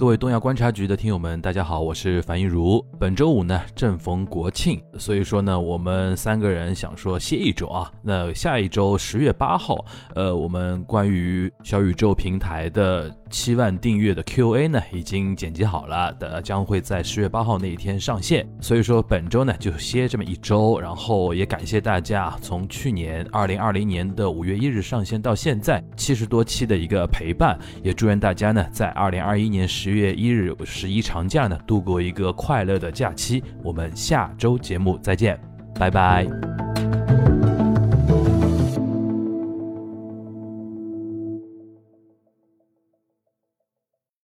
各位东亚观察局的听友们，大家好，我是樊亦儒。本周五呢，正逢国庆，所以说呢，我们三个人想说歇一周啊。那下一周十月八号，呃，我们关于小宇宙平台的七万订阅的 Q&A 呢，已经剪辑好了的，将会在十月八号那一天上线。所以说本周呢就歇这么一周，然后也感谢大家从去年二零二零年的五月一日上线到现在七十多期的一个陪伴，也祝愿大家呢在二零二一年十月一日十一长假呢度过一个快乐的假期。我们下周节目再见，拜拜。